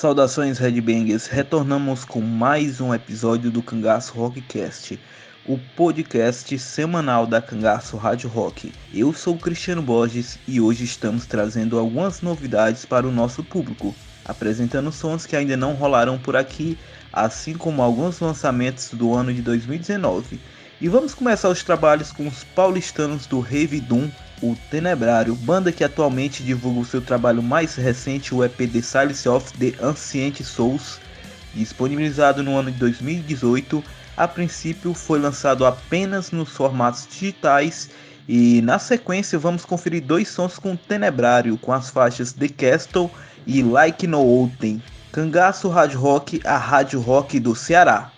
Saudações Redbangers, retornamos com mais um episódio do Cangaço Rockcast, o podcast semanal da Cangaço Rádio Rock. Eu sou Cristiano Borges e hoje estamos trazendo algumas novidades para o nosso público, apresentando sons que ainda não rolaram por aqui, assim como alguns lançamentos do ano de 2019. E vamos começar os trabalhos com os paulistanos do Rave Doom o Tenebrário, banda que atualmente divulga o seu trabalho mais recente, o EP The Silence of the Ancient Souls, disponibilizado no ano de 2018. A princípio foi lançado apenas nos formatos digitais e na sequência vamos conferir dois sons com Tenebrário, com as faixas The Castle e Like No Outen. Cangaço Rádio Rock, a rádio rock do Ceará.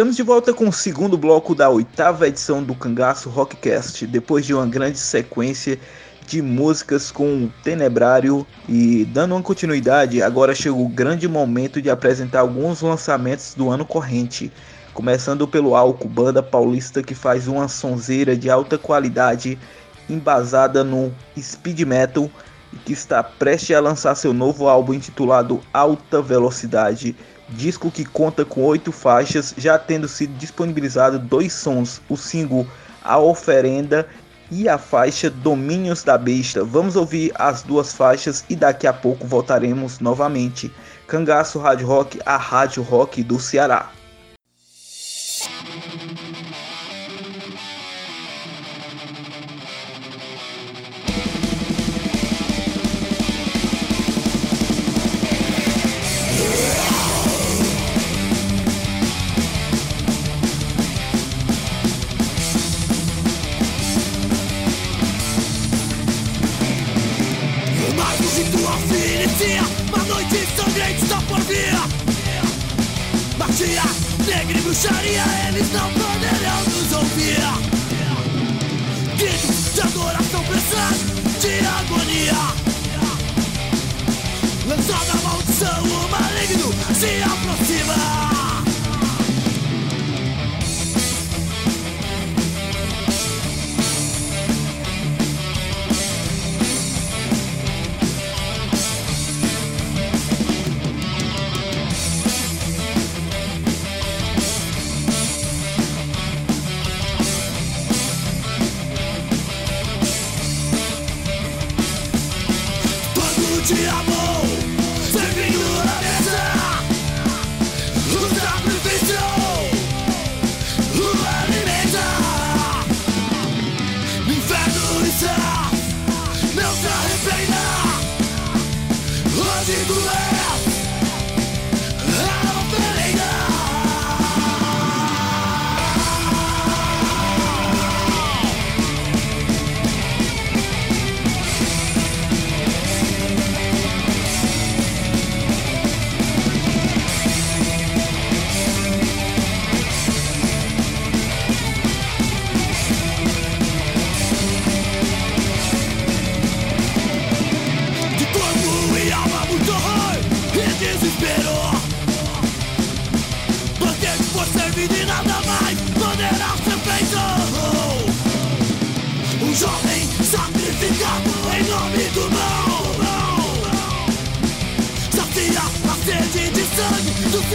Estamos de volta com o segundo bloco da oitava edição do Cangaço Rockcast, depois de uma grande sequência de músicas com Tenebrário e dando uma continuidade, agora chegou o grande momento de apresentar alguns lançamentos do ano corrente. Começando pelo Alco, banda paulista que faz uma sonzeira de alta qualidade embasada no speed metal e que está prestes a lançar seu novo álbum intitulado Alta Velocidade, disco que conta com oito faixas, já tendo sido disponibilizado dois sons, o single A Oferenda e a faixa Domínios da Besta. Vamos ouvir as duas faixas e daqui a pouco voltaremos novamente. Cangaço Rádio Rock, a Rádio Rock do Ceará.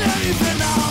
anything I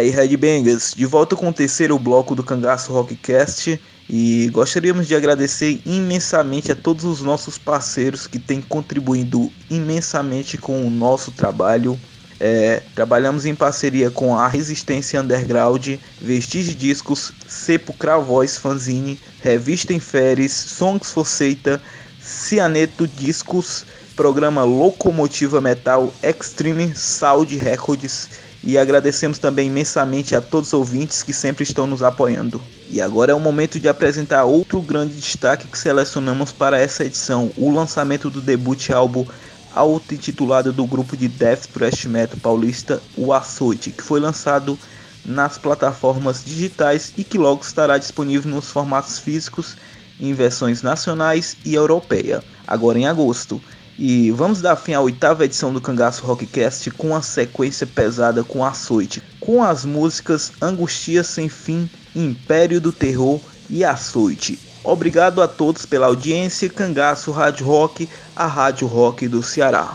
aí, Headbangers, de volta com o terceiro bloco do Cangaço Rockcast e gostaríamos de agradecer imensamente a todos os nossos parceiros que têm contribuído imensamente com o nosso trabalho. É, trabalhamos em parceria com a Resistência Underground, Vestige Discos, Sepulcral Voice Fanzine, Revista Inferes, Songs for Seita, Cianeto Discos, programa Locomotiva Metal Extreme Sound Records e agradecemos também imensamente a todos os ouvintes que sempre estão nos apoiando. E agora é o momento de apresentar outro grande destaque que selecionamos para essa edição, o lançamento do debut álbum auto-intitulado do grupo de death thrash metal paulista, o Açoite, que foi lançado nas plataformas digitais e que logo estará disponível nos formatos físicos em versões nacionais e europeia, agora em agosto. E vamos dar fim à oitava edição do Cangaço Rockcast com a sequência pesada com Açoite, com as músicas Angustia Sem Fim, Império do Terror e Açoite. Obrigado a todos pela audiência, Cangaço Rádio Rock, a Rádio Rock do Ceará.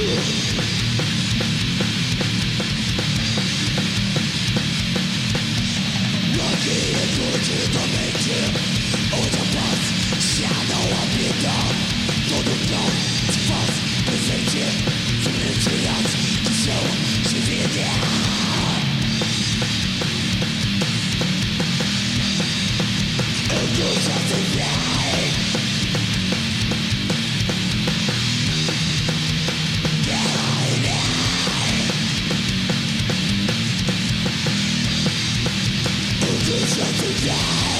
拿起左肩的剑，乌鸦爪，下刀必断。孤独漂，死亡不相见，生命之源，多少生命在。die.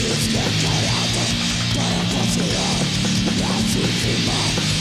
It's got cut out, but I'm not too long. Not too much.